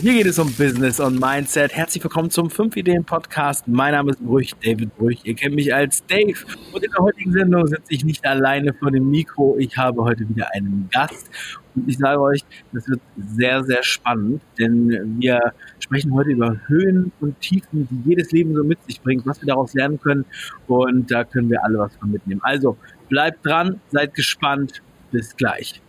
Hier geht es um Business und Mindset. Herzlich willkommen zum 5 Ideen Podcast. Mein Name ist Brüch, David Brüch. Ihr kennt mich als Dave. Und in der heutigen Sendung sitze ich nicht alleine vor dem Mikro. Ich habe heute wieder einen Gast. Und ich sage euch, das wird sehr, sehr spannend, denn wir sprechen heute über Höhen und Tiefen, die jedes Leben so mit sich bringt, was wir daraus lernen können. Und da können wir alle was von mitnehmen. Also bleibt dran, seid gespannt. Bis gleich.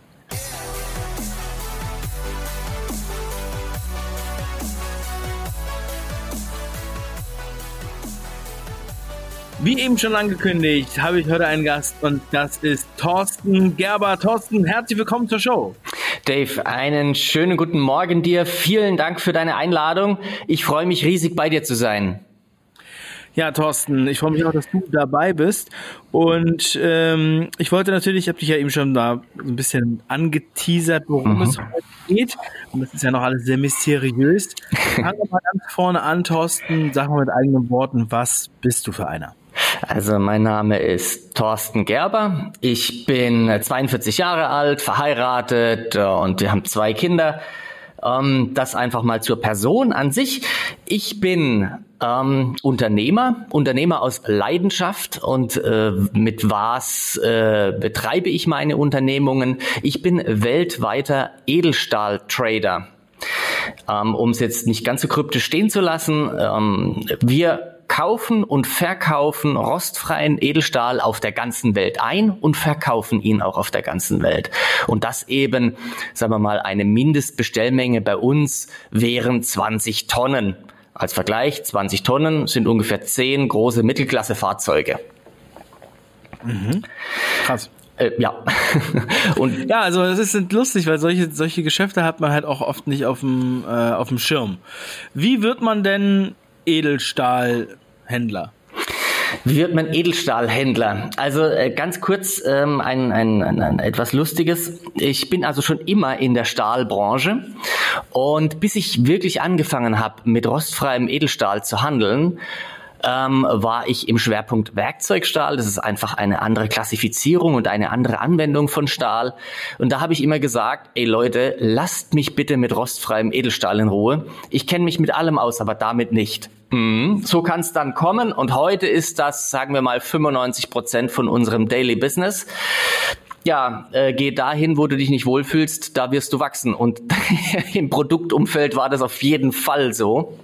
Wie eben schon angekündigt, habe ich heute einen Gast und das ist Thorsten Gerber. Thorsten, herzlich willkommen zur Show. Dave, einen schönen guten Morgen dir. Vielen Dank für deine Einladung. Ich freue mich riesig bei dir zu sein. Ja, Thorsten, ich freue mich auch, dass du dabei bist. Und ähm, ich wollte natürlich, ich habe dich ja eben schon da so ein bisschen angeteasert, worum mhm. es heute geht. Und das ist ja noch alles sehr mysteriös. Fangen wir mal ganz vorne an, Thorsten. Sag mal mit eigenen Worten, was bist du für einer? Also mein Name ist Thorsten Gerber. Ich bin 42 Jahre alt, verheiratet äh, und wir haben zwei Kinder. Ähm, das einfach mal zur Person an sich. Ich bin ähm, Unternehmer, Unternehmer aus Leidenschaft und äh, mit was äh, betreibe ich meine Unternehmungen? Ich bin weltweiter Edelstahl-Trader. Ähm, um es jetzt nicht ganz so kryptisch stehen zu lassen, ähm, wir kaufen und verkaufen rostfreien Edelstahl auf der ganzen Welt ein und verkaufen ihn auch auf der ganzen Welt. Und das eben, sagen wir mal, eine Mindestbestellmenge bei uns wären 20 Tonnen. Als Vergleich, 20 Tonnen sind ungefähr 10 große Mittelklasse-Fahrzeuge. Mhm. Krass. Äh, ja. und ja, also es ist lustig, weil solche solche Geschäfte hat man halt auch oft nicht auf dem äh, auf dem Schirm. Wie wird man denn Edelstahl Händler? Wie wird man Edelstahlhändler? Also äh, ganz kurz ähm, ein, ein, ein, ein etwas Lustiges. Ich bin also schon immer in der Stahlbranche und bis ich wirklich angefangen habe, mit rostfreiem Edelstahl zu handeln, ähm, war ich im Schwerpunkt Werkzeugstahl. Das ist einfach eine andere Klassifizierung und eine andere Anwendung von Stahl. Und da habe ich immer gesagt, ey Leute, lasst mich bitte mit rostfreiem Edelstahl in Ruhe. Ich kenne mich mit allem aus, aber damit nicht. Mhm. So kann es dann kommen. Und heute ist das, sagen wir mal, 95 Prozent von unserem Daily Business ja, äh, geh dahin, wo du dich nicht wohlfühlst, da wirst du wachsen. Und im Produktumfeld war das auf jeden Fall so.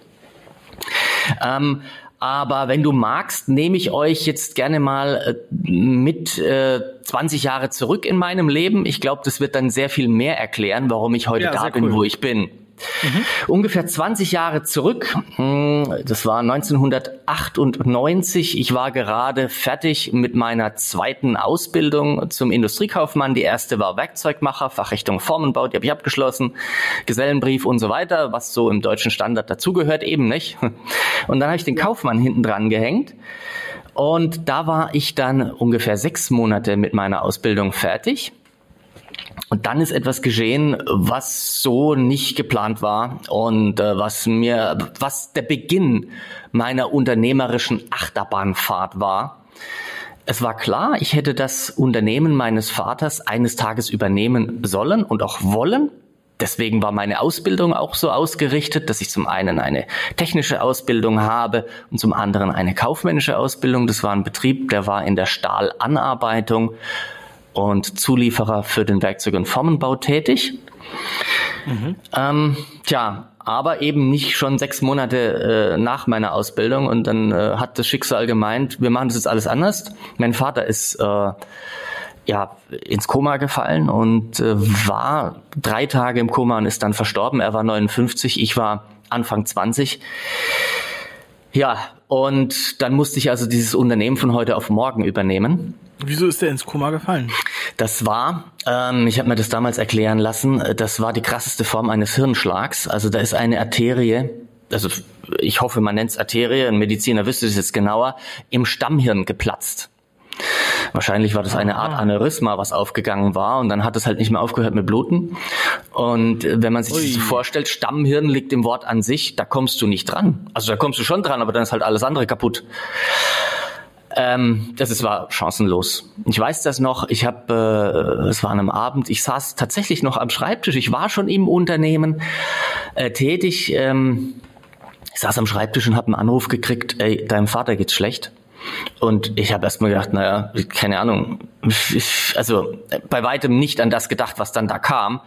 Ähm, aber wenn du magst, nehme ich euch jetzt gerne mal äh, mit äh, 20 Jahre zurück in meinem Leben. Ich glaube, das wird dann sehr viel mehr erklären, warum ich heute ja, da bin, cool. wo ich bin. Mhm. Ungefähr 20 Jahre zurück, hm, das war 1998, ich war gerade fertig mit meiner zweiten Ausbildung zum Industriekaufmann. Die erste war Werkzeugmacher, Fachrichtung Formenbau, die habe ich abgeschlossen, Gesellenbrief und so weiter, was so im deutschen Standard dazugehört, eben nicht. Und dann habe ich den Kaufmann hinten dran gehängt. Und da war ich dann ungefähr sechs Monate mit meiner Ausbildung fertig. Und dann ist etwas geschehen, was so nicht geplant war und äh, was mir, was der Beginn meiner unternehmerischen Achterbahnfahrt war. Es war klar, ich hätte das Unternehmen meines Vaters eines Tages übernehmen sollen und auch wollen. Deswegen war meine Ausbildung auch so ausgerichtet, dass ich zum einen eine technische Ausbildung habe und zum anderen eine kaufmännische Ausbildung. Das war ein Betrieb, der war in der Stahlanarbeitung und Zulieferer für den Werkzeug- und Formenbau tätig. Mhm. Ähm, tja, aber eben nicht schon sechs Monate äh, nach meiner Ausbildung und dann äh, hat das Schicksal gemeint, wir machen das jetzt alles anders. Mein Vater ist äh, ja ins Koma gefallen und äh, war drei Tage im Koma und ist dann verstorben. Er war 59, ich war Anfang 20. Ja, und dann musste ich also dieses Unternehmen von heute auf morgen übernehmen. Wieso ist der ins Koma gefallen? Das war, ähm, ich habe mir das damals erklären lassen, das war die krasseste Form eines Hirnschlags. Also da ist eine Arterie, also ich hoffe, man nennt es Arterie, ein Mediziner wüsste es jetzt genauer, im Stammhirn geplatzt. Wahrscheinlich war das eine Art Aneurysma, was aufgegangen war und dann hat es halt nicht mehr aufgehört mit Bluten. Und wenn man sich Ui. das so vorstellt, Stammhirn liegt im Wort an sich, da kommst du nicht dran. Also da kommst du schon dran, aber dann ist halt alles andere kaputt. Ähm, das ist, war chancenlos. Ich weiß das noch. Ich habe, äh, es war an einem Abend. Ich saß tatsächlich noch am Schreibtisch. Ich war schon im Unternehmen. äh, tätig. Ähm, ich saß am Schreibtisch und habe einen Anruf gekriegt, ey, deinem Vater geht's schlecht. Und ich habe erstmal gedacht, naja, keine Ahnung, also bei weitem nicht an das gedacht, was dann da kam.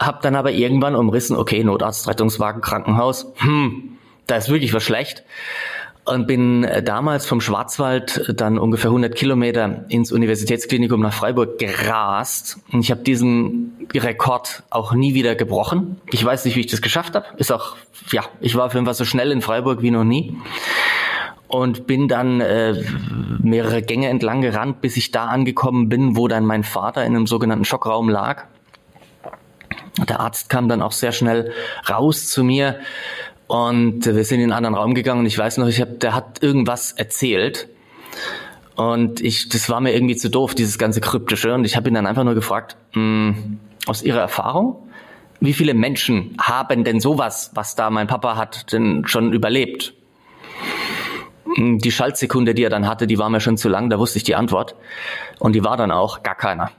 Hab dann aber irgendwann umrissen, okay, Notarzt, Rettungswagen, Krankenhaus, hm, da ist wirklich was schlecht. Und bin äh, damals vom Schwarzwald dann ungefähr 100 Kilometer ins Universitätsklinikum nach Freiburg gerast. Und ich habe diesen Rekord auch nie wieder gebrochen. Ich weiß nicht, wie ich das geschafft habe. Ist auch, ja, ich war auf jeden Fall so schnell in Freiburg wie noch nie und bin dann äh, mehrere Gänge entlang gerannt, bis ich da angekommen bin, wo dann mein Vater in einem sogenannten Schockraum lag. Der Arzt kam dann auch sehr schnell raus zu mir und wir sind in einen anderen Raum gegangen und ich weiß noch, ich hab, der hat irgendwas erzählt und ich, das war mir irgendwie zu doof, dieses ganze kryptische und ich habe ihn dann einfach nur gefragt, mh, hm, aus Ihrer Erfahrung, wie viele Menschen haben denn sowas, was da mein Papa hat, denn schon überlebt? Die Schaltsekunde, die er dann hatte, die war mir schon zu lang, da wusste ich die Antwort. Und die war dann auch gar keiner.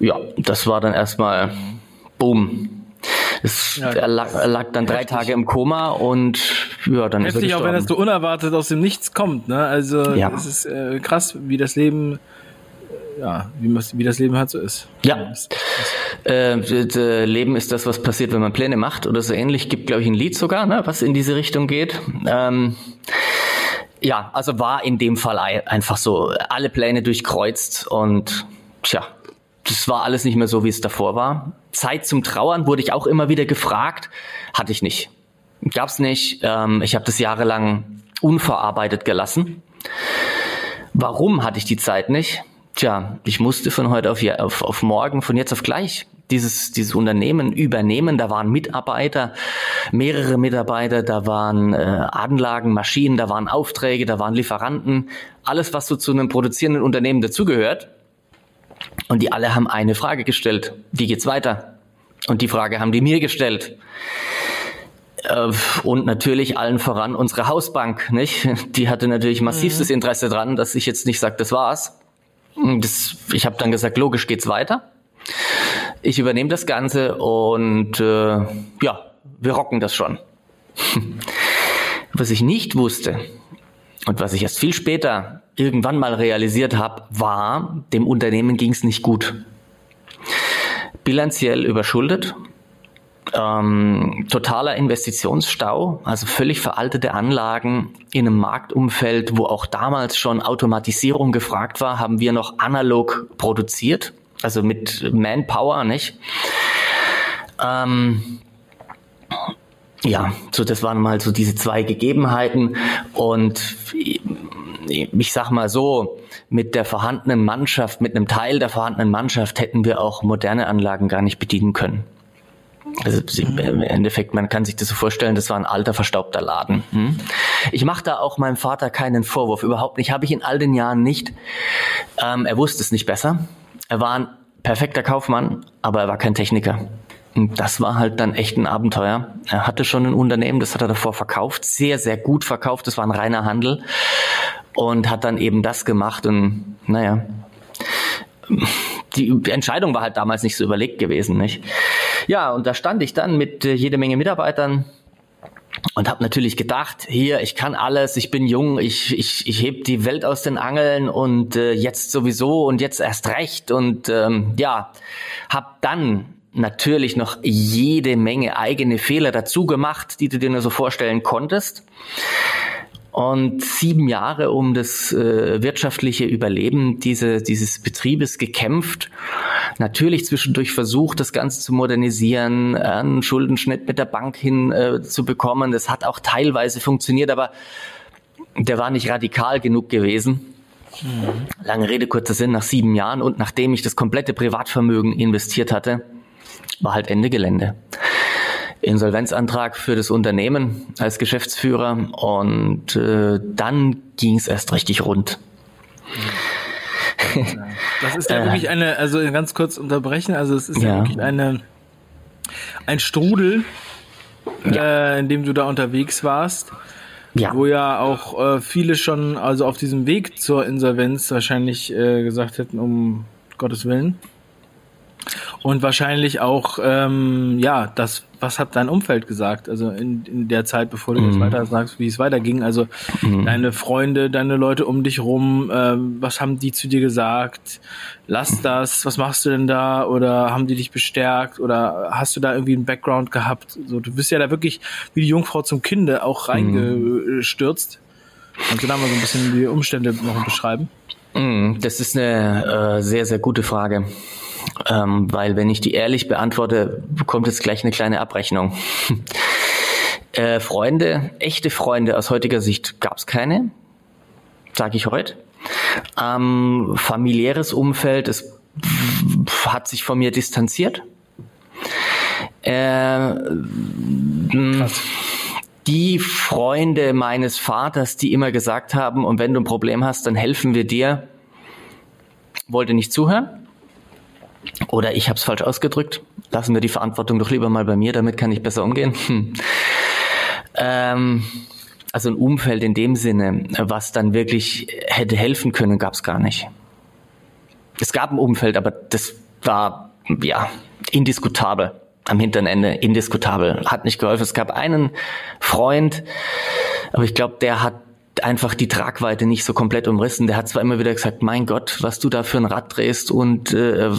Ja, das war dann erstmal Boom. Es, ja, er, lag, er, lag, dann drei heftig. Tage im Koma und ja, dann heftig, ist er auch wenn das so unerwartet aus dem Nichts kommt. Ne? Also ja. es ist äh, krass, wie das Leben ja, wie, wie das Leben halt so ist. Ja. Äh, Leben ist das, was passiert, wenn man Pläne macht oder so ähnlich. Gibt, glaube ich, ein Lied sogar, ne, was in diese Richtung geht. Ähm, ja, also war in dem Fall einfach so alle Pläne durchkreuzt und tja, das war alles nicht mehr so, wie es davor war. Zeit zum Trauern wurde ich auch immer wieder gefragt, hatte ich nicht. Gab's nicht. Ähm, ich habe das jahrelang unverarbeitet gelassen. Warum hatte ich die Zeit nicht? Tja, ich musste von heute auf, auf, auf morgen, von jetzt auf gleich dieses, dieses Unternehmen übernehmen. Da waren Mitarbeiter, mehrere Mitarbeiter, da waren äh, Anlagen, Maschinen, da waren Aufträge, da waren Lieferanten, alles, was so zu einem produzierenden Unternehmen dazugehört. Und die alle haben eine Frage gestellt. Wie geht's weiter? Und die Frage haben die mir gestellt. Äh, und natürlich allen voran unsere Hausbank, nicht? Die hatte natürlich massivstes mhm. Interesse dran, dass ich jetzt nicht sage, das war's, das, ich habe dann gesagt, logisch geht's weiter. Ich übernehme das Ganze und äh, ja, wir rocken das schon. was ich nicht wusste und was ich erst viel später irgendwann mal realisiert habe, war, dem Unternehmen ging es nicht gut. Bilanziell überschuldet, ähm, totaler Investitionsstau, also völlig veraltete Anlagen in einem Marktumfeld, wo auch damals schon Automatisierung gefragt war, haben wir noch analog produziert, also mit Manpower, nicht? Ähm, ja, so das waren mal so diese zwei Gegebenheiten und ich sag mal so, mit der vorhandenen Mannschaft, mit einem Teil der vorhandenen Mannschaft hätten wir auch moderne Anlagen gar nicht bedienen können. Also im Endeffekt, man kann sich das so vorstellen, das war ein alter, verstaubter Laden. Hm? Ich mache da auch meinem Vater keinen Vorwurf, überhaupt nicht. Habe ich in all den Jahren nicht. Ähm, er wusste es nicht besser. Er war ein perfekter Kaufmann, aber er war kein Techniker. Und das war halt dann echt ein Abenteuer. Er hatte schon ein Unternehmen, das hat er davor verkauft, sehr, sehr gut verkauft. Das war ein reiner Handel und hat dann eben das gemacht und naja, die Entscheidung war halt damals nicht so überlegt gewesen, nicht? Ja, und da stand ich dann mit äh, jede Menge Mitarbeitern und habe natürlich gedacht, hier, ich kann alles, ich bin jung, ich, ich, ich heb die Welt aus den Angeln und äh, jetzt sowieso und jetzt erst recht und ähm, ja, habe dann natürlich noch jede Menge eigene Fehler dazu gemacht, die du dir nur so vorstellen konntest und sieben Jahre um das äh, wirtschaftliche Überleben diese, dieses Betriebes gekämpft. Natürlich zwischendurch versucht, das Ganze zu modernisieren, einen Schuldenschnitt mit der Bank hin äh, zu bekommen. Das hat auch teilweise funktioniert, aber der war nicht radikal genug gewesen. Mhm. Lange Rede, kurzer Sinn, nach sieben Jahren und nachdem ich das komplette Privatvermögen investiert hatte, war halt Ende Gelände. Insolvenzantrag für das Unternehmen als Geschäftsführer und äh, dann ging es erst richtig rund. Das ist ja äh, wirklich eine, also ganz kurz unterbrechen, also es ist ja, ja wirklich eine ein Strudel, ja. äh, in dem du da unterwegs warst. Ja. Wo ja auch äh, viele schon, also auf diesem Weg zur Insolvenz wahrscheinlich äh, gesagt hätten, um Gottes Willen. Und wahrscheinlich auch, ähm, ja, das was hat dein Umfeld gesagt? Also in, in der Zeit, bevor du mhm. jetzt weiter sagst, wie es weiterging. Also mhm. deine Freunde, deine Leute um dich rum, äh, was haben die zu dir gesagt? Lass das, was machst du denn da? Oder haben die dich bestärkt? Oder hast du da irgendwie einen Background gehabt? So, du bist ja da wirklich wie die Jungfrau zum Kinde auch mhm. reingestürzt. Kannst du da mal so ein bisschen die Umstände noch beschreiben? Mhm, das ist eine äh, sehr, sehr gute Frage. Ähm, weil wenn ich die ehrlich beantworte, kommt jetzt gleich eine kleine Abrechnung. äh, Freunde, echte Freunde aus heutiger Sicht gab es keine, sage ich heute. Ähm, familiäres Umfeld, es hat sich von mir distanziert. Äh, die Freunde meines Vaters, die immer gesagt haben, und wenn du ein Problem hast, dann helfen wir dir, wollte nicht zuhören. Oder ich habe es falsch ausgedrückt. Lassen wir die Verantwortung doch lieber mal bei mir, damit kann ich besser umgehen. Hm. Ähm, also ein Umfeld in dem Sinne, was dann wirklich hätte helfen können, gab es gar nicht. Es gab ein Umfeld, aber das war ja indiskutabel am hinteren Ende indiskutabel. Hat nicht geholfen. Es gab einen Freund, aber ich glaube, der hat einfach die Tragweite nicht so komplett umrissen. Der hat zwar immer wieder gesagt, mein Gott, was du da für ein Rad drehst und äh,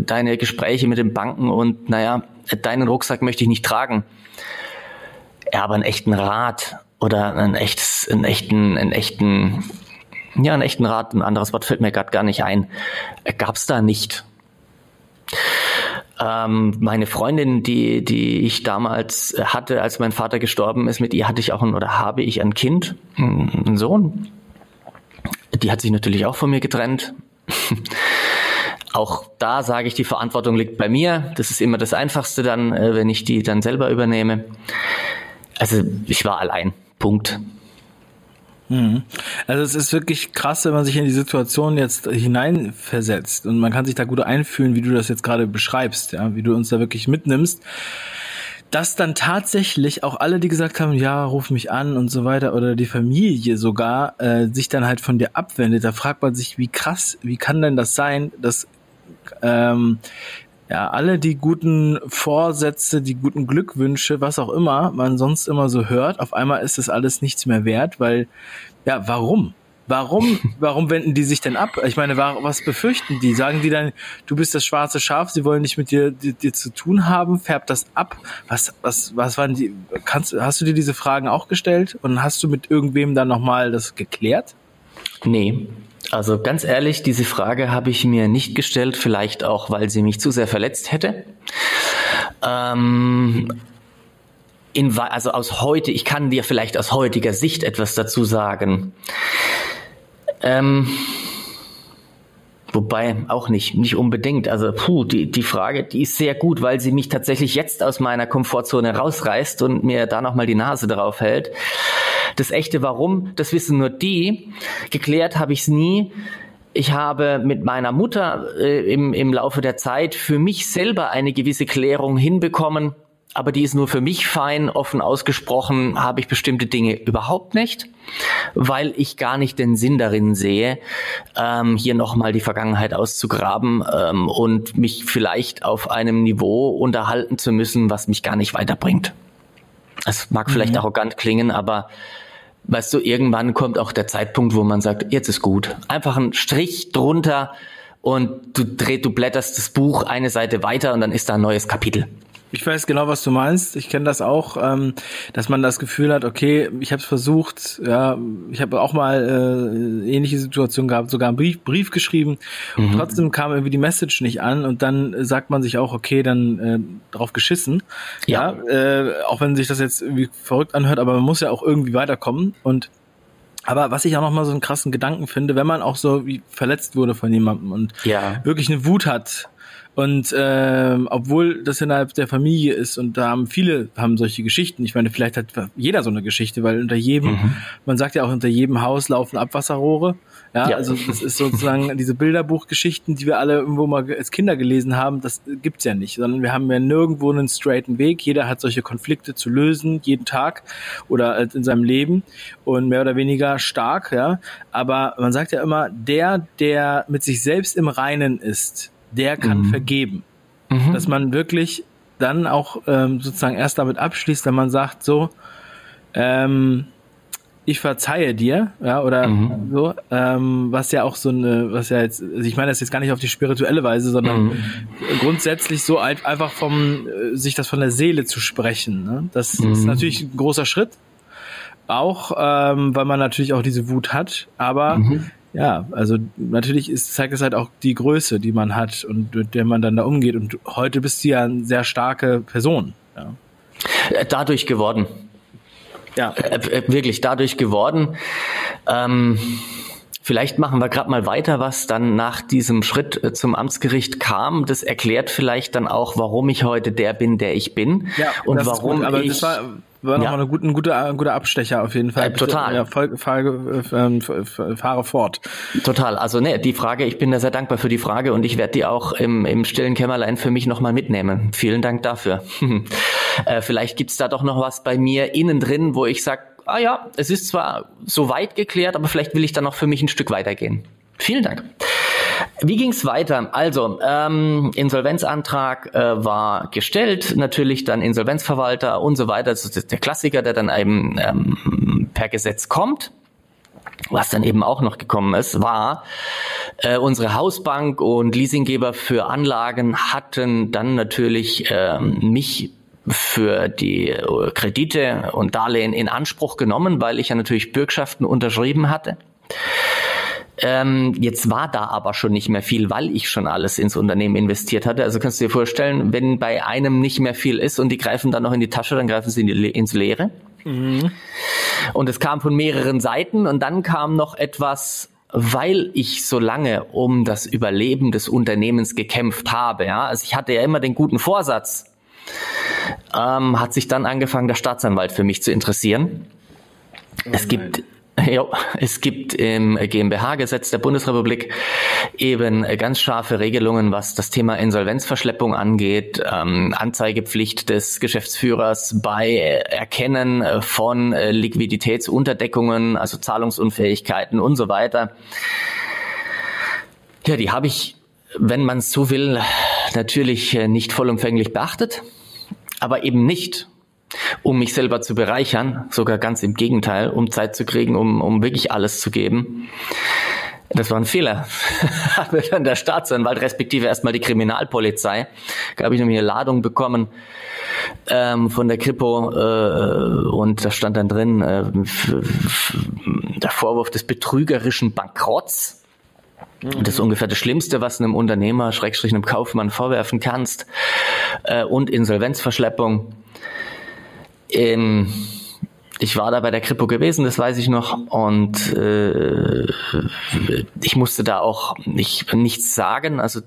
deine Gespräche mit den Banken und naja, deinen Rucksack möchte ich nicht tragen. Ja, aber einen echten Rat oder ein echtes, einen echten, einen echten, ja, einen echten Rat, ein anderes Wort fällt mir gerade gar nicht ein, gab's da nicht. Ähm, meine Freundin, die, die ich damals hatte, als mein Vater gestorben ist, mit ihr hatte ich auch ein, oder habe ich ein Kind, einen Sohn. Die hat sich natürlich auch von mir getrennt. auch da sage ich, die Verantwortung liegt bei mir. Das ist immer das Einfachste dann, äh, wenn ich die dann selber übernehme. Also ich war allein. Punkt. Mhm. Also es ist wirklich krass, wenn man sich in die Situation jetzt hineinversetzt und man kann sich da gut einfühlen, wie du das jetzt gerade beschreibst, ja, wie du uns da wirklich mitnimmst, dass dann tatsächlich auch alle, die gesagt haben, ja, ruf mich an und so weiter oder die Familie sogar äh, sich dann halt von dir abwendet. Da fragt man sich, wie krass, wie kann denn das sein, dass ähm, ja, alle die guten Vorsätze, die guten Glückwünsche, was auch immer man sonst immer so hört, auf einmal ist das alles nichts mehr wert, weil, ja, warum? Warum, warum wenden die sich denn ab? Ich meine, was befürchten die? Sagen die dann, du bist das schwarze Schaf, sie wollen nicht mit dir, dir, dir zu tun haben, färbt das ab? Was, was, was waren die, kannst, hast du dir diese Fragen auch gestellt und hast du mit irgendwem dann nochmal das geklärt? Nee, also ganz ehrlich, diese Frage habe ich mir nicht gestellt, vielleicht auch, weil sie mich zu sehr verletzt hätte. Ähm, in, also aus heute, ich kann dir vielleicht aus heutiger Sicht etwas dazu sagen. Ähm, Wobei auch nicht, nicht unbedingt. Also puh, die, die Frage, die ist sehr gut, weil sie mich tatsächlich jetzt aus meiner Komfortzone rausreißt und mir da nochmal die Nase drauf hält. Das echte Warum, das wissen nur die. Geklärt habe ich es nie. Ich habe mit meiner Mutter äh, im, im Laufe der Zeit für mich selber eine gewisse Klärung hinbekommen aber die ist nur für mich fein. Offen ausgesprochen habe ich bestimmte Dinge überhaupt nicht, weil ich gar nicht den Sinn darin sehe, ähm, hier nochmal die Vergangenheit auszugraben ähm, und mich vielleicht auf einem Niveau unterhalten zu müssen, was mich gar nicht weiterbringt. Es mag mhm. vielleicht arrogant klingen, aber weißt du, irgendwann kommt auch der Zeitpunkt, wo man sagt, jetzt ist gut. Einfach ein Strich drunter und du drehst, du blätterst das Buch eine Seite weiter und dann ist da ein neues Kapitel. Ich weiß genau, was du meinst. Ich kenne das auch, ähm, dass man das Gefühl hat, okay, ich habe es versucht, ja, ich habe auch mal äh, ähnliche Situationen gehabt, sogar einen Brief, Brief geschrieben mhm. und trotzdem kam irgendwie die Message nicht an und dann sagt man sich auch, okay, dann äh, drauf geschissen. Ja, ja äh, auch wenn sich das jetzt irgendwie verrückt anhört, aber man muss ja auch irgendwie weiterkommen und aber was ich auch noch mal so einen krassen Gedanken finde, wenn man auch so wie verletzt wurde von jemandem und ja. wirklich eine Wut hat, und ähm, obwohl das innerhalb der Familie ist und da haben viele haben solche Geschichten. Ich meine, vielleicht hat jeder so eine Geschichte, weil unter jedem, mhm. man sagt ja auch unter jedem Haus laufen Abwasserrohre. Ja, ja, also das ist sozusagen diese Bilderbuchgeschichten, die wir alle irgendwo mal als Kinder gelesen haben, das gibt's ja nicht, sondern wir haben ja nirgendwo einen straighten Weg. Jeder hat solche Konflikte zu lösen, jeden Tag oder in seinem Leben und mehr oder weniger stark, ja. Aber man sagt ja immer, der, der mit sich selbst im Reinen ist, der kann mhm. vergeben. Mhm. Dass man wirklich dann auch ähm, sozusagen erst damit abschließt, wenn man sagt, so, ähm, ich verzeihe dir, ja, oder mhm. so, ähm, was ja auch so eine, was ja jetzt, also ich meine das jetzt gar nicht auf die spirituelle Weise, sondern mhm. grundsätzlich so einfach vom, äh, sich das von der Seele zu sprechen. Ne? Das mhm. ist natürlich ein großer Schritt, auch, ähm, weil man natürlich auch diese Wut hat, aber mhm. Ja, also natürlich ist, zeigt es halt auch die Größe, die man hat und mit der man dann da umgeht. Und heute bist du ja eine sehr starke Person. Ja. Äh, dadurch geworden. Ja. Äh, äh, wirklich dadurch geworden. Ähm, Vielleicht machen wir gerade mal weiter, was dann nach diesem Schritt äh, zum Amtsgericht kam. Das erklärt vielleicht dann auch, warum ich heute der bin, der ich bin. Ja, und warum aber ich, das war, war ja. nochmal ein guter, ein guter Abstecher auf jeden Fall. Äh, total. Ja, fahre, ähm, fahre fort. Total. Also ne, die Frage, ich bin da sehr dankbar für die Frage und ich werde die auch im, im stillen Kämmerlein für mich nochmal mitnehmen. Vielen Dank dafür. äh, vielleicht gibt's da doch noch was bei mir innen drin, wo ich sage, ah ja, es ist zwar so weit geklärt, aber vielleicht will ich dann noch für mich ein Stück weitergehen. Vielen Dank. Wie ging's weiter? Also, ähm, Insolvenzantrag äh, war gestellt, natürlich dann Insolvenzverwalter und so weiter. Das ist der Klassiker, der dann eben ähm, per Gesetz kommt. Was dann eben auch noch gekommen ist, war, äh, unsere Hausbank und Leasinggeber für Anlagen hatten dann natürlich äh, mich für die äh, Kredite und Darlehen in Anspruch genommen, weil ich ja natürlich Bürgschaften unterschrieben hatte. Ähm, jetzt war da aber schon nicht mehr viel, weil ich schon alles ins Unternehmen investiert hatte. Also kannst du dir vorstellen, wenn bei einem nicht mehr viel ist und die greifen dann noch in die Tasche, dann greifen sie in die, ins Leere. Mhm. Und es kam von mehreren Seiten und dann kam noch etwas, weil ich so lange um das Überleben des Unternehmens gekämpft habe. Ja, also ich hatte ja immer den guten Vorsatz, ähm, hat sich dann angefangen, der Staatsanwalt für mich zu interessieren. Oh es gibt ja, es gibt im GmbH-Gesetz der Bundesrepublik eben ganz scharfe Regelungen, was das Thema Insolvenzverschleppung angeht, ähm, Anzeigepflicht des Geschäftsführers bei Erkennen von Liquiditätsunterdeckungen, also Zahlungsunfähigkeiten und so weiter. Ja, die habe ich, wenn man es so will, natürlich nicht vollumfänglich beachtet aber eben nicht, um mich selber zu bereichern, sogar ganz im Gegenteil, um Zeit zu kriegen, um, um wirklich alles zu geben. Das war ein Fehler. Hat mir dann der Staatsanwalt, respektive erstmal die Kriminalpolizei, da habe ich nämlich eine Ladung bekommen ähm, von der Kripo äh, und da stand dann drin äh, der Vorwurf des betrügerischen Bankrotts. Das ist ungefähr das Schlimmste, was einem Unternehmer, Schrägstrich einem Kaufmann vorwerfen kannst. Äh, und Insolvenzverschleppung. Ich war da bei der Kripo gewesen, das weiß ich noch, und äh, ich musste da auch nicht, nichts sagen. Also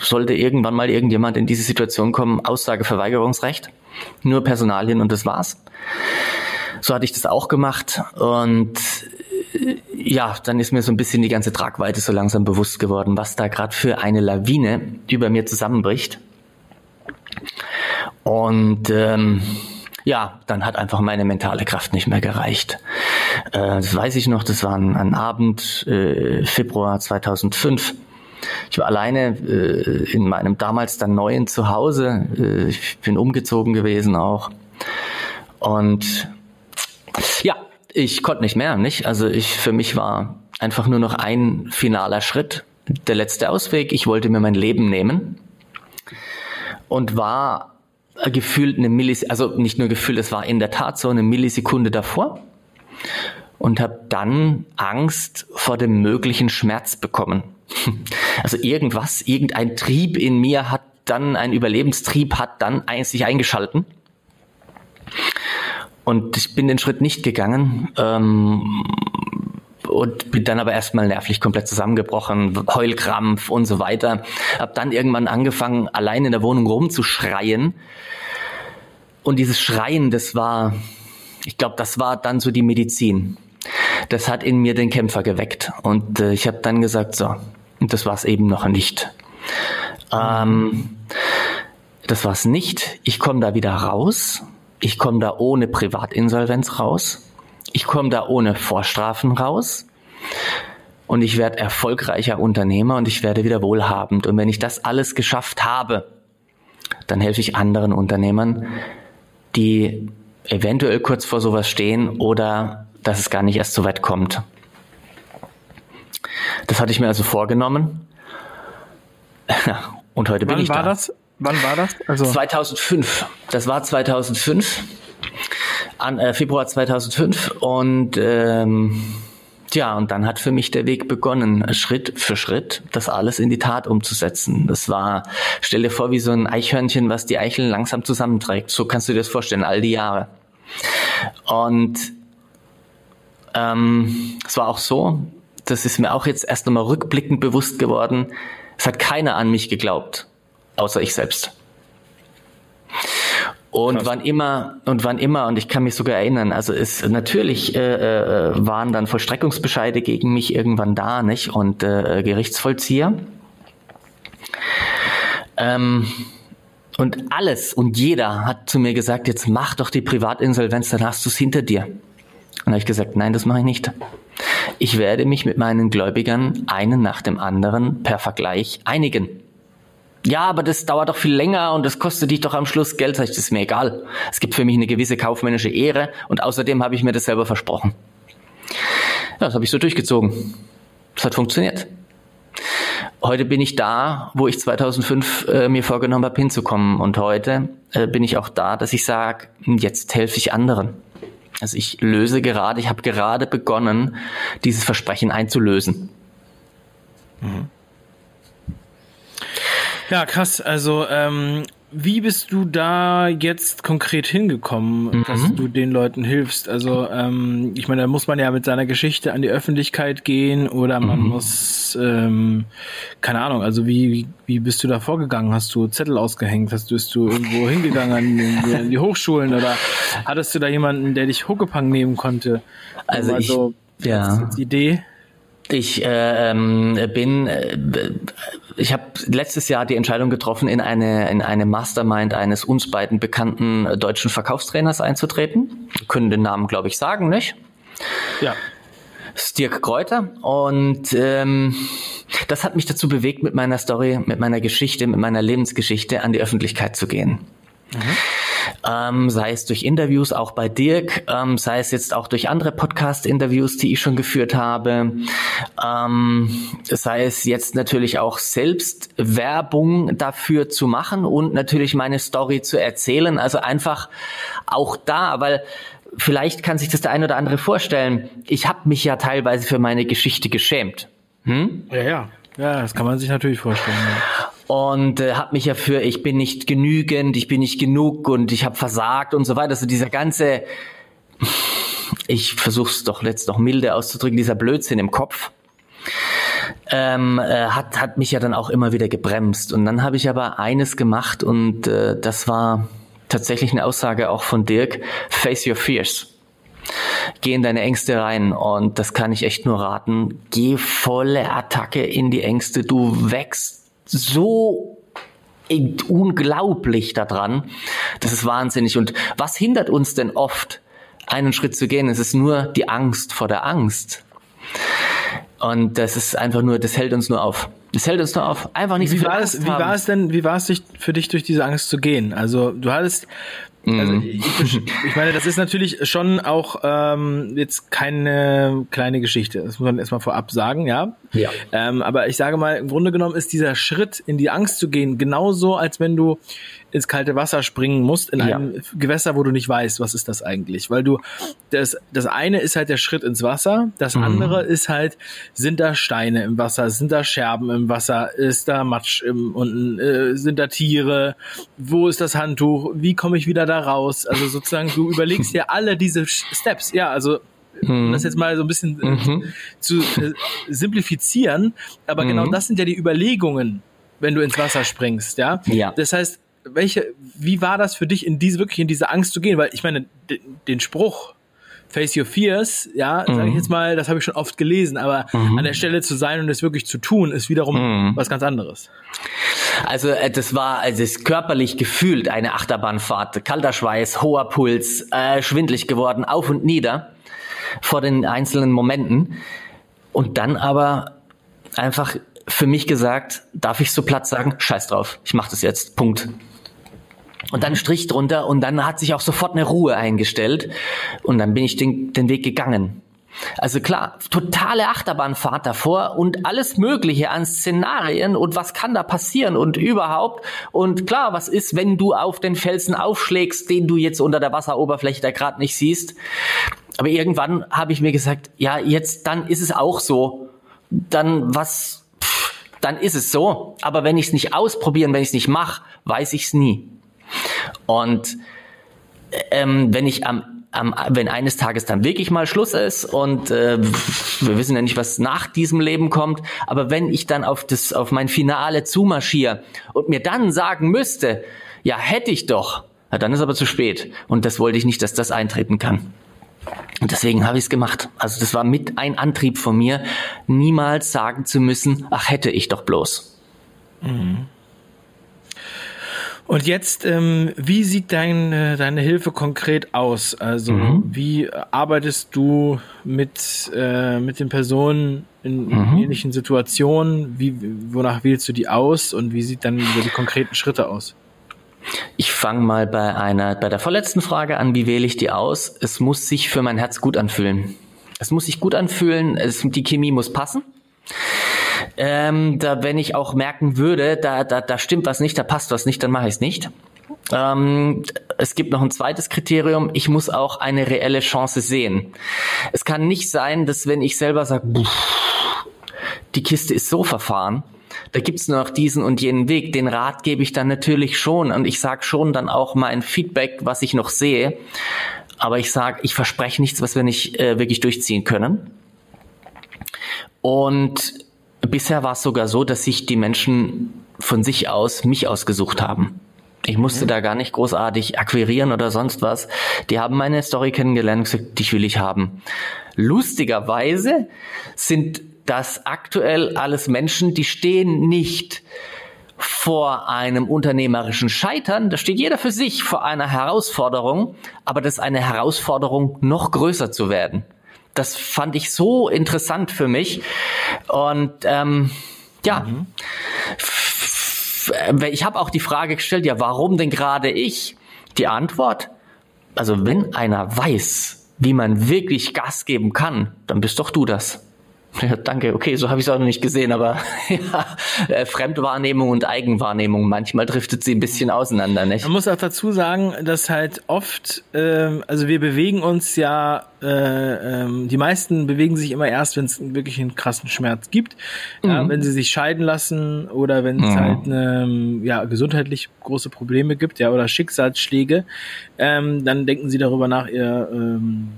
sollte irgendwann mal irgendjemand in diese Situation kommen, Aussageverweigerungsrecht, nur Personalien und das war's. So hatte ich das auch gemacht und ja, dann ist mir so ein bisschen die ganze Tragweite so langsam bewusst geworden, was da gerade für eine Lawine über mir zusammenbricht. Und ähm, ja, dann hat einfach meine mentale Kraft nicht mehr gereicht. Äh, das weiß ich noch, das war ein, ein Abend, äh, Februar 2005. Ich war alleine äh, in meinem damals dann neuen Zuhause. Äh, ich bin umgezogen gewesen auch. Und ich konnte nicht mehr, nicht? Also ich, für mich war einfach nur noch ein finaler Schritt, der letzte Ausweg. Ich wollte mir mein Leben nehmen und war gefühlt eine Millisekunde, also nicht nur gefühlt, es war in der Tat so eine Millisekunde davor und habe dann Angst vor dem möglichen Schmerz bekommen. Also irgendwas, irgendein Trieb in mir hat dann, ein Überlebenstrieb hat dann sich eingeschalten und ich bin den Schritt nicht gegangen. Ähm, und bin dann aber erstmal nervlich komplett zusammengebrochen, Heulkrampf und so weiter. Hab dann irgendwann angefangen, allein in der Wohnung rumzuschreien. Und dieses Schreien, das war, ich glaube, das war dann so die Medizin. Das hat in mir den Kämpfer geweckt. Und äh, ich habe dann gesagt, so, und das war es eben noch nicht. Ähm, das war es nicht. Ich komme da wieder raus ich komme da ohne Privatinsolvenz raus. Ich komme da ohne Vorstrafen raus. Und ich werde erfolgreicher Unternehmer und ich werde wieder wohlhabend. Und wenn ich das alles geschafft habe, dann helfe ich anderen Unternehmern, die eventuell kurz vor sowas stehen oder dass es gar nicht erst so weit kommt. Das hatte ich mir also vorgenommen. Und heute Wann bin ich war da. das? Wann war das? Also 2005. Das war 2005. An äh, Februar 2005 und ähm, ja, und dann hat für mich der Weg begonnen, Schritt für Schritt das alles in die Tat umzusetzen. Das war, stell dir vor, wie so ein Eichhörnchen, was die Eicheln langsam zusammenträgt. So kannst du dir das vorstellen, all die Jahre. Und ähm, es war auch so, das ist mir auch jetzt erst nochmal rückblickend bewusst geworden, es hat keiner an mich geglaubt, außer ich selbst. Und Krass. wann immer und wann immer und ich kann mich sogar erinnern, also es natürlich äh, äh, waren dann Vollstreckungsbescheide gegen mich irgendwann da, nicht und äh, Gerichtsvollzieher. Ähm, und alles und jeder hat zu mir gesagt, jetzt mach doch die Privatinsolvenz, dann hast du es hinter dir. Und habe ich gesagt, nein, das mache ich nicht. Ich werde mich mit meinen Gläubigern einen nach dem anderen per Vergleich einigen. Ja, aber das dauert doch viel länger und das kostet dich doch am Schluss Geld. Sag ich, das ist mir egal. Es gibt für mich eine gewisse kaufmännische Ehre und außerdem habe ich mir das selber versprochen. Ja, das habe ich so durchgezogen. Das hat funktioniert. Heute bin ich da, wo ich 2005 äh, mir vorgenommen habe, hinzukommen. Und heute äh, bin ich auch da, dass ich sage, jetzt helfe ich anderen. Also ich löse gerade, ich habe gerade begonnen, dieses Versprechen einzulösen. Mhm. Ja, krass. Also, ähm, wie bist du da jetzt konkret hingekommen, mhm. dass du den Leuten hilfst? Also, ähm, ich meine, da muss man ja mit seiner Geschichte an die Öffentlichkeit gehen oder man mhm. muss, ähm, keine Ahnung, also wie, wie, bist du da vorgegangen? Hast du Zettel ausgehängt? Hast, bist du irgendwo hingegangen an die, an die Hochschulen oder hattest du da jemanden, der dich Huckepang nehmen konnte? Also, also ich, ja. Die Idee? Ich äh, ähm, bin, äh, ich habe letztes Jahr die Entscheidung getroffen, in eine in eine Mastermind eines uns beiden bekannten äh, deutschen Verkaufstrainers einzutreten. Wir können den Namen, glaube ich, sagen, nicht? Ja. Dirk Kräuter und ähm, das hat mich dazu bewegt, mit meiner Story, mit meiner Geschichte, mit meiner Lebensgeschichte an die Öffentlichkeit zu gehen. Mhm ähm, sei es durch Interviews, auch bei Dirk, ähm, sei es jetzt auch durch andere Podcast-Interviews, die ich schon geführt habe, ähm, sei es jetzt natürlich auch selbst Werbung dafür zu machen und natürlich meine Story zu erzählen. Also einfach auch da, weil vielleicht kann sich das der ein oder andere vorstellen. Ich habe mich ja teilweise für meine Geschichte geschämt. Hm? Ja, ja. Ja, das kann man sich natürlich vorstellen. Ja und äh, habe mich ja für ich bin nicht genügend, ich bin nicht genug und ich habe versagt und so weiter. Also dieser ganze, ich versuche es doch letzt noch milde auszudrücken, dieser Blödsinn im Kopf. Ähm, äh, hat, hat mich ja dann auch immer wieder gebremst. Und dann habe ich aber eines gemacht und äh, das war tatsächlich eine Aussage auch von Dirk, face your fears. Geh in deine Ängste rein und das kann ich echt nur raten. Geh volle Attacke in die Ängste. Du wächst so unglaublich daran. Das ist wahnsinnig. Und was hindert uns denn oft, einen Schritt zu gehen? Es ist nur die Angst vor der Angst. Und das ist einfach nur, das hält uns nur auf. Das hält uns nur auf. Einfach nicht wie so viel war Angst es, Wie haben. war es denn, wie war es für dich, durch diese Angst zu gehen? Also du hattest, also mhm. ich, ich, meine, das ist natürlich schon auch ähm, jetzt keine kleine Geschichte. Das muss man erstmal vorab sagen, ja. ja. Ähm, aber ich sage mal, im Grunde genommen ist dieser Schritt in die Angst zu gehen genauso, als wenn du ins kalte Wasser springen musst in einem ja. Gewässer, wo du nicht weißt, was ist das eigentlich. Weil du, das, das eine ist halt der Schritt ins Wasser, das mhm. andere ist halt, sind da Steine im Wasser, sind da Scherben im Wasser, ist da Matsch im, unten, äh, sind da Tiere, wo ist das Handtuch, wie komme ich wieder da raus? Also sozusagen, du überlegst ja alle diese Steps, ja, also um das jetzt mal so ein bisschen äh, mhm. zu äh, simplifizieren, aber genau mhm. genau das sind ja die Überlegungen, wenn du ins Wasser springst, ja. ja. Das heißt, welche, wie war das für dich, in diese, wirklich in diese Angst zu gehen? Weil ich meine, den Spruch, Face Your Fears, ja, mhm. sage ich jetzt mal, das habe ich schon oft gelesen, aber mhm. an der Stelle zu sein und es wirklich zu tun, ist wiederum mhm. was ganz anderes. Also äh, das war, also es ist körperlich gefühlt eine Achterbahnfahrt, kalter Schweiß, hoher Puls, äh, schwindlig geworden, auf und nieder vor den einzelnen Momenten und dann aber einfach für mich gesagt, darf ich so platt sagen, scheiß drauf, ich mach das jetzt, Punkt. Und dann Strich drunter und dann hat sich auch sofort eine Ruhe eingestellt und dann bin ich den, den Weg gegangen. Also klar, totale Achterbahnfahrt davor und alles Mögliche an Szenarien und was kann da passieren und überhaupt. Und klar, was ist, wenn du auf den Felsen aufschlägst, den du jetzt unter der Wasseroberfläche da gerade nicht siehst. Aber irgendwann habe ich mir gesagt, ja, jetzt, dann ist es auch so. Dann was, pff, dann ist es so. Aber wenn ich es nicht ausprobieren, wenn ich es nicht mache, weiß ich es nie. Und ähm, wenn ich am am, wenn eines Tages dann wirklich mal Schluss ist und äh, wir wissen ja nicht, was nach diesem Leben kommt, aber wenn ich dann auf das auf mein Finale zumarschiere und mir dann sagen müsste, ja hätte ich doch, ja, dann ist aber zu spät und das wollte ich nicht, dass das eintreten kann. Und deswegen habe ich es gemacht. Also das war mit ein Antrieb von mir, niemals sagen zu müssen, ach hätte ich doch bloß. Mhm. Und jetzt, ähm, wie sieht dein, äh, deine Hilfe konkret aus? Also mhm. wie arbeitest du mit, äh, mit den Personen in, mhm. ähnlichen Situationen? Wie, wonach wählst du die aus und wie sieht dann die konkreten Schritte aus? Ich fange mal bei einer, bei der vorletzten Frage an. Wie wähle ich die aus? Es muss sich für mein Herz gut anfühlen. Es muss sich gut anfühlen. Es, die Chemie muss passen. Ähm, da, wenn ich auch merken würde, da, da, da stimmt was nicht, da passt was nicht, dann mache ich es nicht. Ähm, es gibt noch ein zweites Kriterium, ich muss auch eine reelle Chance sehen. Es kann nicht sein, dass wenn ich selber sage, die Kiste ist so verfahren, da gibt's nur noch diesen und jenen Weg. Den Rat gebe ich dann natürlich schon und ich sage schon dann auch mein Feedback, was ich noch sehe. Aber ich sage, ich verspreche nichts, was wir nicht äh, wirklich durchziehen können. Und Bisher war es sogar so, dass sich die Menschen von sich aus mich ausgesucht haben. Ich musste mhm. da gar nicht großartig akquirieren oder sonst was. Die haben meine Story kennengelernt und gesagt, dich will ich haben. Lustigerweise sind das aktuell alles Menschen, die stehen nicht vor einem unternehmerischen Scheitern. Da steht jeder für sich vor einer Herausforderung, aber das ist eine Herausforderung, noch größer zu werden das fand ich so interessant für mich. Und ähm, ja, mhm. ich habe auch die Frage gestellt, ja, warum denn gerade ich? Die Antwort, also wenn einer weiß, wie man wirklich Gas geben kann, dann bist doch du das. Ja, danke. Okay, so habe ich es auch noch nicht gesehen, aber ja, äh, Fremdwahrnehmung und Eigenwahrnehmung, manchmal driftet sie ein bisschen auseinander, nicht? Man muss auch dazu sagen, dass halt oft, äh, also wir bewegen uns ja, äh, äh, die meisten bewegen sich immer erst, wenn es wirklich einen krassen Schmerz gibt, mhm. ja, wenn sie sich scheiden lassen oder wenn es mhm. halt eine, ja, gesundheitlich große Probleme gibt, ja, oder Schicksalsschläge, ähm, dann denken sie darüber nach, ihr ähm,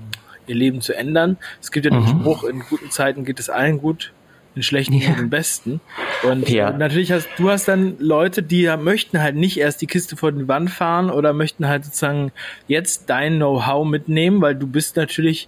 ihr Leben zu ändern. Es gibt ja den mhm. Spruch, in guten Zeiten geht es allen gut, in schlechten ja. den besten. Und ja. natürlich hast du hast dann Leute, die möchten halt nicht erst die Kiste vor die Wand fahren oder möchten halt sozusagen jetzt dein Know-how mitnehmen, weil du bist natürlich,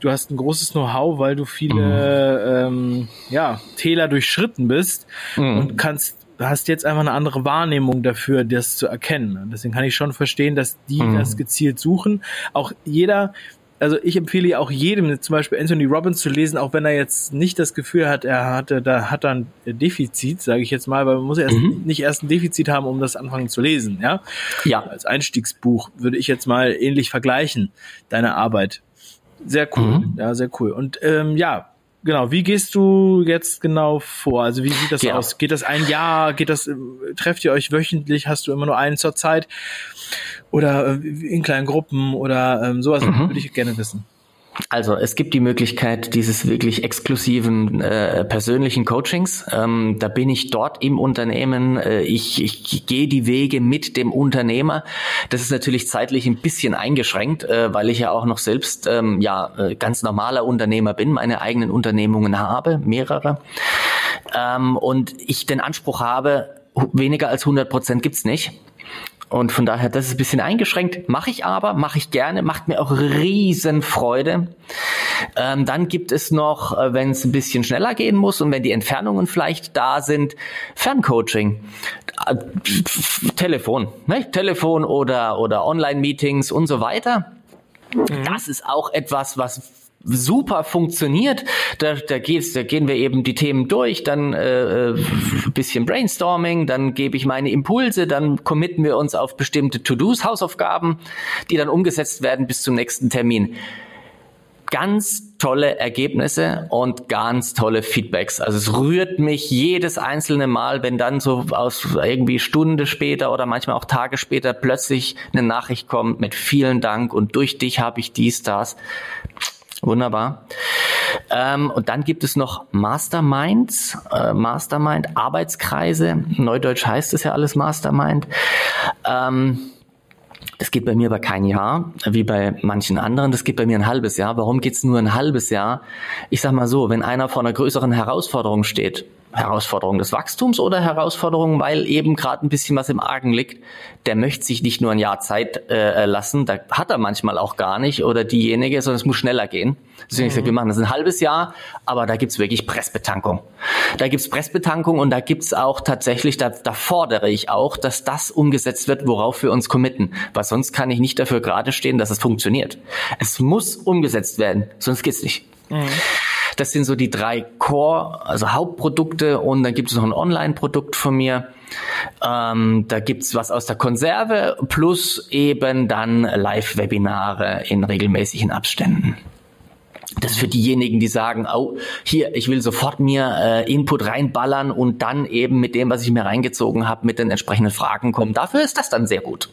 du hast ein großes Know-how, weil du viele mhm. ähm, ja, Täler durchschritten bist mhm. und kannst hast jetzt einfach eine andere Wahrnehmung dafür, das zu erkennen. Deswegen kann ich schon verstehen, dass die mhm. das gezielt suchen. Auch jeder, also ich empfehle ja auch jedem, zum Beispiel Anthony Robbins zu lesen, auch wenn er jetzt nicht das Gefühl hat, er hatte, da hat er ein Defizit, sage ich jetzt mal, weil man muss erst mhm. nicht erst ein Defizit haben, um das anfangen zu lesen, ja? Ja. Als Einstiegsbuch würde ich jetzt mal ähnlich vergleichen, deine Arbeit. Sehr cool, mhm. ja, sehr cool. Und ähm, ja, genau, wie gehst du jetzt genau vor? Also wie sieht das ja. aus? Geht das ein Jahr? Geht das, trefft ihr euch wöchentlich? Hast du immer nur einen zur Zeit? Oder äh, in kleinen Gruppen oder ähm, sowas mhm. würde ich gerne wissen. Also es gibt die Möglichkeit dieses wirklich exklusiven äh, persönlichen Coachings. Ähm, da bin ich dort im Unternehmen. Äh, ich, ich gehe die Wege mit dem Unternehmer. Das ist natürlich zeitlich ein bisschen eingeschränkt, äh, weil ich ja auch noch selbst ähm, ja äh, ganz normaler Unternehmer bin, meine eigenen Unternehmungen habe, mehrere. Ähm, und ich den Anspruch habe, weniger als 100 Prozent gibt's nicht. Und von daher, das ist ein bisschen eingeschränkt, mache ich aber, mache ich gerne, macht mir auch riesen Freude. Ähm, dann gibt es noch, äh, wenn es ein bisschen schneller gehen muss und wenn die Entfernungen vielleicht da sind, Ferncoaching. Äh, Telefon, ne? Telefon oder, oder Online-Meetings und so weiter. Mhm. Das ist auch etwas, was super funktioniert. Da, da, geht's, da gehen wir eben die Themen durch, dann äh, äh bisschen Brainstorming, dann gebe ich meine Impulse, dann committen wir uns auf bestimmte To-Dos, Hausaufgaben, die dann umgesetzt werden bis zum nächsten Termin. Ganz tolle Ergebnisse und ganz tolle Feedbacks. Also es rührt mich jedes einzelne Mal, wenn dann so aus irgendwie Stunde später oder manchmal auch Tage später plötzlich eine Nachricht kommt mit vielen Dank und durch dich habe ich dies, das. Wunderbar. Ähm, und dann gibt es noch Masterminds, äh, Mastermind, Arbeitskreise. Neudeutsch heißt es ja alles Mastermind. Ähm, das geht bei mir aber kein Jahr, wie bei manchen anderen. Das geht bei mir ein halbes Jahr. Warum geht's nur ein halbes Jahr? Ich sag mal so, wenn einer vor einer größeren Herausforderung steht, Herausforderung des Wachstums oder Herausforderung, weil eben gerade ein bisschen was im Argen liegt, der möchte sich nicht nur ein Jahr Zeit äh, lassen, da hat er manchmal auch gar nicht oder diejenige, sondern es muss schneller gehen. Deswegen mhm. ich sage, wir machen das ein halbes Jahr, aber da gibt's wirklich Pressbetankung. Da gibt's Pressbetankung und da gibt's auch tatsächlich, da, da fordere ich auch, dass das umgesetzt wird, worauf wir uns committen, weil sonst kann ich nicht dafür gerade stehen, dass es funktioniert. Es muss umgesetzt werden, sonst geht's nicht. Mhm. Das sind so die drei Core, also Hauptprodukte und dann gibt es noch ein Online-Produkt von mir. Ähm, da gibt's was aus der Konserve plus eben dann Live-Webinare in regelmäßigen Abständen. Das ist für diejenigen, die sagen, oh, hier, ich will sofort mir äh, Input reinballern und dann eben mit dem, was ich mir reingezogen habe, mit den entsprechenden Fragen kommen. Dafür ist das dann sehr gut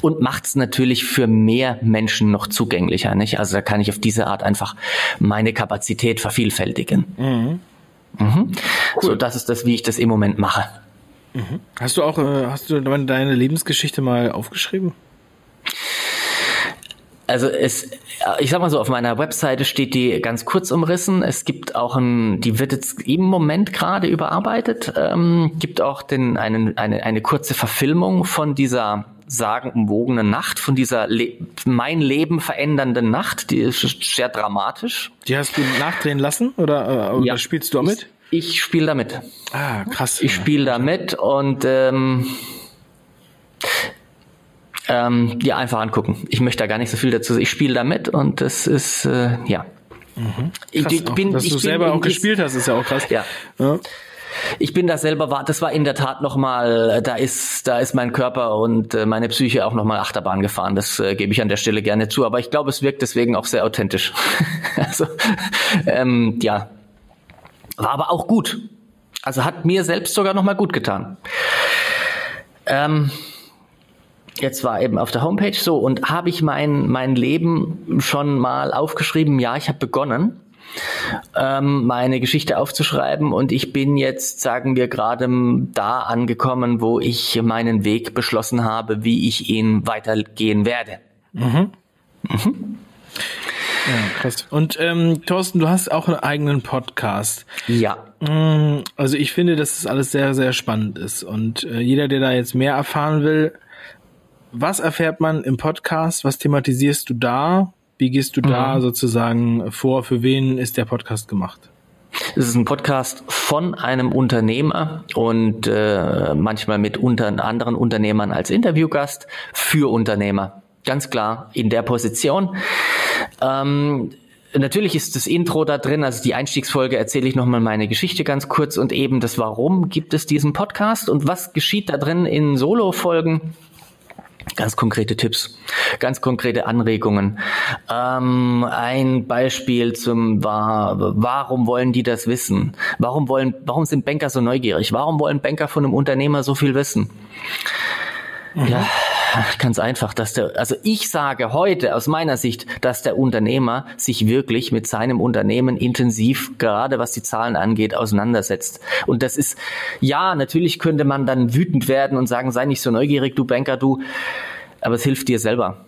und macht es natürlich für mehr Menschen noch zugänglicher. Nicht? Also da kann ich auf diese Art einfach meine Kapazität vervielfältigen. Mhm. Mhm. Cool. So, das ist das, wie ich das im Moment mache. Mhm. Hast du auch, äh, hast du deine Lebensgeschichte mal aufgeschrieben? Also es, ich sag mal so, auf meiner Webseite steht die ganz kurz umrissen. Es gibt auch ein, die wird jetzt im Moment gerade überarbeitet. Ähm, gibt auch den, einen, eine, eine kurze Verfilmung von dieser sagenumwogene Nacht, von dieser Le mein Leben verändernden Nacht, die ist sehr dramatisch. Die hast du nachdrehen lassen oder, äh, oder ja, spielst du damit? Ich, ich spiele damit. Ah, krass. Ich spiele damit und ähm, ähm, ja, einfach angucken. Ich möchte da gar nicht so viel dazu sagen. Ich spiele damit und das ist, äh, ja. Mhm. Krass, ich, ich bin, dass ich du selber auch gespielt hast, ist ja auch krass. Ja. ja. Ich bin da selber war, das war in der Tat nochmal, da ist, da ist mein Körper und äh, meine Psyche auch nochmal Achterbahn gefahren. Das äh, gebe ich an der Stelle gerne zu. Aber ich glaube, es wirkt deswegen auch sehr authentisch. also, ähm, ja. War aber auch gut. Also hat mir selbst sogar nochmal gut getan. Ähm, Jetzt war eben auf der Homepage so und habe ich mein mein Leben schon mal aufgeschrieben. Ja, ich habe begonnen ähm, meine Geschichte aufzuschreiben. Und ich bin jetzt, sagen wir, gerade da angekommen, wo ich meinen Weg beschlossen habe, wie ich ihn weitergehen werde. Mhm. Mhm. Ja, krass. Und ähm, Thorsten, du hast auch einen eigenen Podcast. Ja. Mm, also ich finde, dass das alles sehr, sehr spannend ist. Und äh, jeder, der da jetzt mehr erfahren will, was erfährt man im Podcast? Was thematisierst du da? Wie gehst du da mhm. sozusagen vor? Für wen ist der Podcast gemacht? Es ist ein Podcast von einem Unternehmer und äh, manchmal mit unter anderen Unternehmern als Interviewgast für Unternehmer. Ganz klar in der Position. Ähm, Natürlich ist das Intro da drin, also die Einstiegsfolge erzähle ich nochmal meine Geschichte ganz kurz und eben das Warum gibt es diesen Podcast und was geschieht da drin in Solo-Folgen. Ganz konkrete Tipps, ganz konkrete Anregungen. Ähm, ein Beispiel zum war, warum wollen die das wissen? Warum wollen, warum sind Banker so neugierig? Warum wollen Banker von einem Unternehmer so viel wissen? Mhm. Ja, ganz einfach, dass der, also ich sage heute aus meiner Sicht, dass der Unternehmer sich wirklich mit seinem Unternehmen intensiv, gerade was die Zahlen angeht, auseinandersetzt. Und das ist, ja, natürlich könnte man dann wütend werden und sagen, sei nicht so neugierig, du Banker, du, aber es hilft dir selber.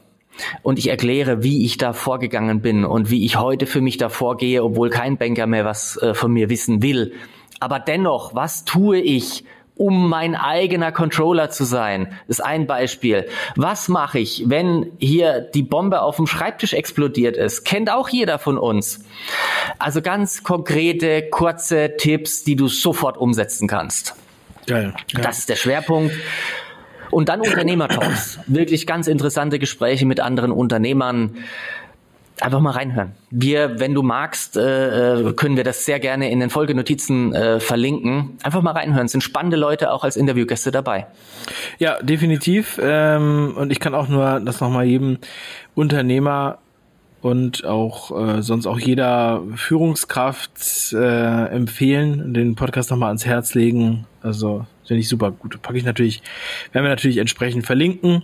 Und ich erkläre, wie ich da vorgegangen bin und wie ich heute für mich da vorgehe, obwohl kein Banker mehr was äh, von mir wissen will. Aber dennoch, was tue ich, um mein eigener Controller zu sein. Das ist ein Beispiel. Was mache ich, wenn hier die Bombe auf dem Schreibtisch explodiert ist? Kennt auch jeder von uns. Also ganz konkrete, kurze Tipps, die du sofort umsetzen kannst. Geil. geil. Das ist der Schwerpunkt. Und dann Unternehmertalks. Wirklich ganz interessante Gespräche mit anderen Unternehmern einfach mal reinhören. Wir, wenn du magst, äh, äh, können wir das sehr gerne in den Folgenotizen äh, verlinken. Einfach mal reinhören. Es sind spannende Leute auch als Interviewgäste dabei. Ja, definitiv. Ähm, und ich kann auch nur das nochmal jedem Unternehmer und auch äh, sonst auch jeder Führungskraft äh, empfehlen, den Podcast nochmal ans Herz legen. Also finde ich super gut. Packe ich natürlich, werden wir natürlich entsprechend verlinken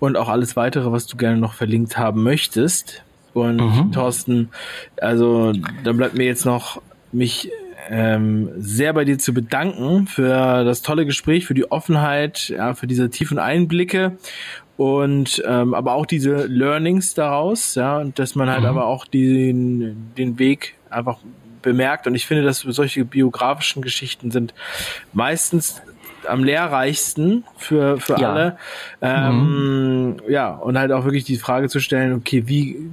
und auch alles weitere, was du gerne noch verlinkt haben möchtest. Und mhm. Thorsten, also da bleibt mir jetzt noch mich ähm, sehr bei dir zu bedanken für das tolle Gespräch, für die Offenheit, ja, für diese tiefen Einblicke und ähm, aber auch diese Learnings daraus, ja, und dass man halt mhm. aber auch den, den Weg einfach bemerkt. Und ich finde, dass solche biografischen Geschichten sind meistens am lehrreichsten für, für ja. alle. Ähm, mhm. Ja, und halt auch wirklich die Frage zu stellen, okay, wie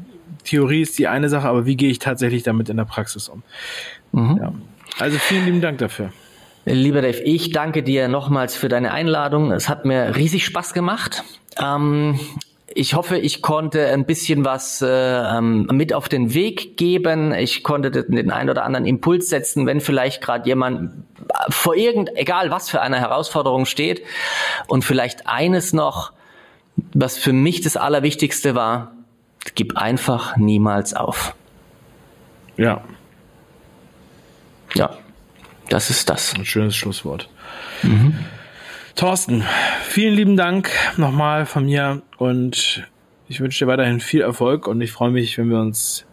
Theorie ist die eine Sache, aber wie gehe ich tatsächlich damit in der Praxis um? Mhm. Ja. Also vielen lieben Dank dafür. Lieber Dave, ich danke dir nochmals für deine Einladung. Es hat mir riesig Spaß gemacht. Ähm, ich hoffe, ich konnte ein bisschen was äh, ähm, mit auf den Weg geben. Ich konnte den, den einen oder anderen Impuls setzen, wenn vielleicht gerade jemand vor irgend, egal was für eine Herausforderung steht. Und vielleicht eines noch, was für mich das Allerwichtigste war, gib einfach niemals auf. Ja. Ja, das ist das. Ein schönes Schlusswort. Mhm. Thorsten, vielen lieben Dank nochmal von mir und ich wünsche dir weiterhin viel Erfolg und ich freue mich, wenn wir uns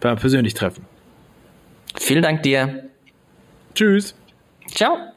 persönlich treffen. Vielen Dank dir. Tschüss. Ciao.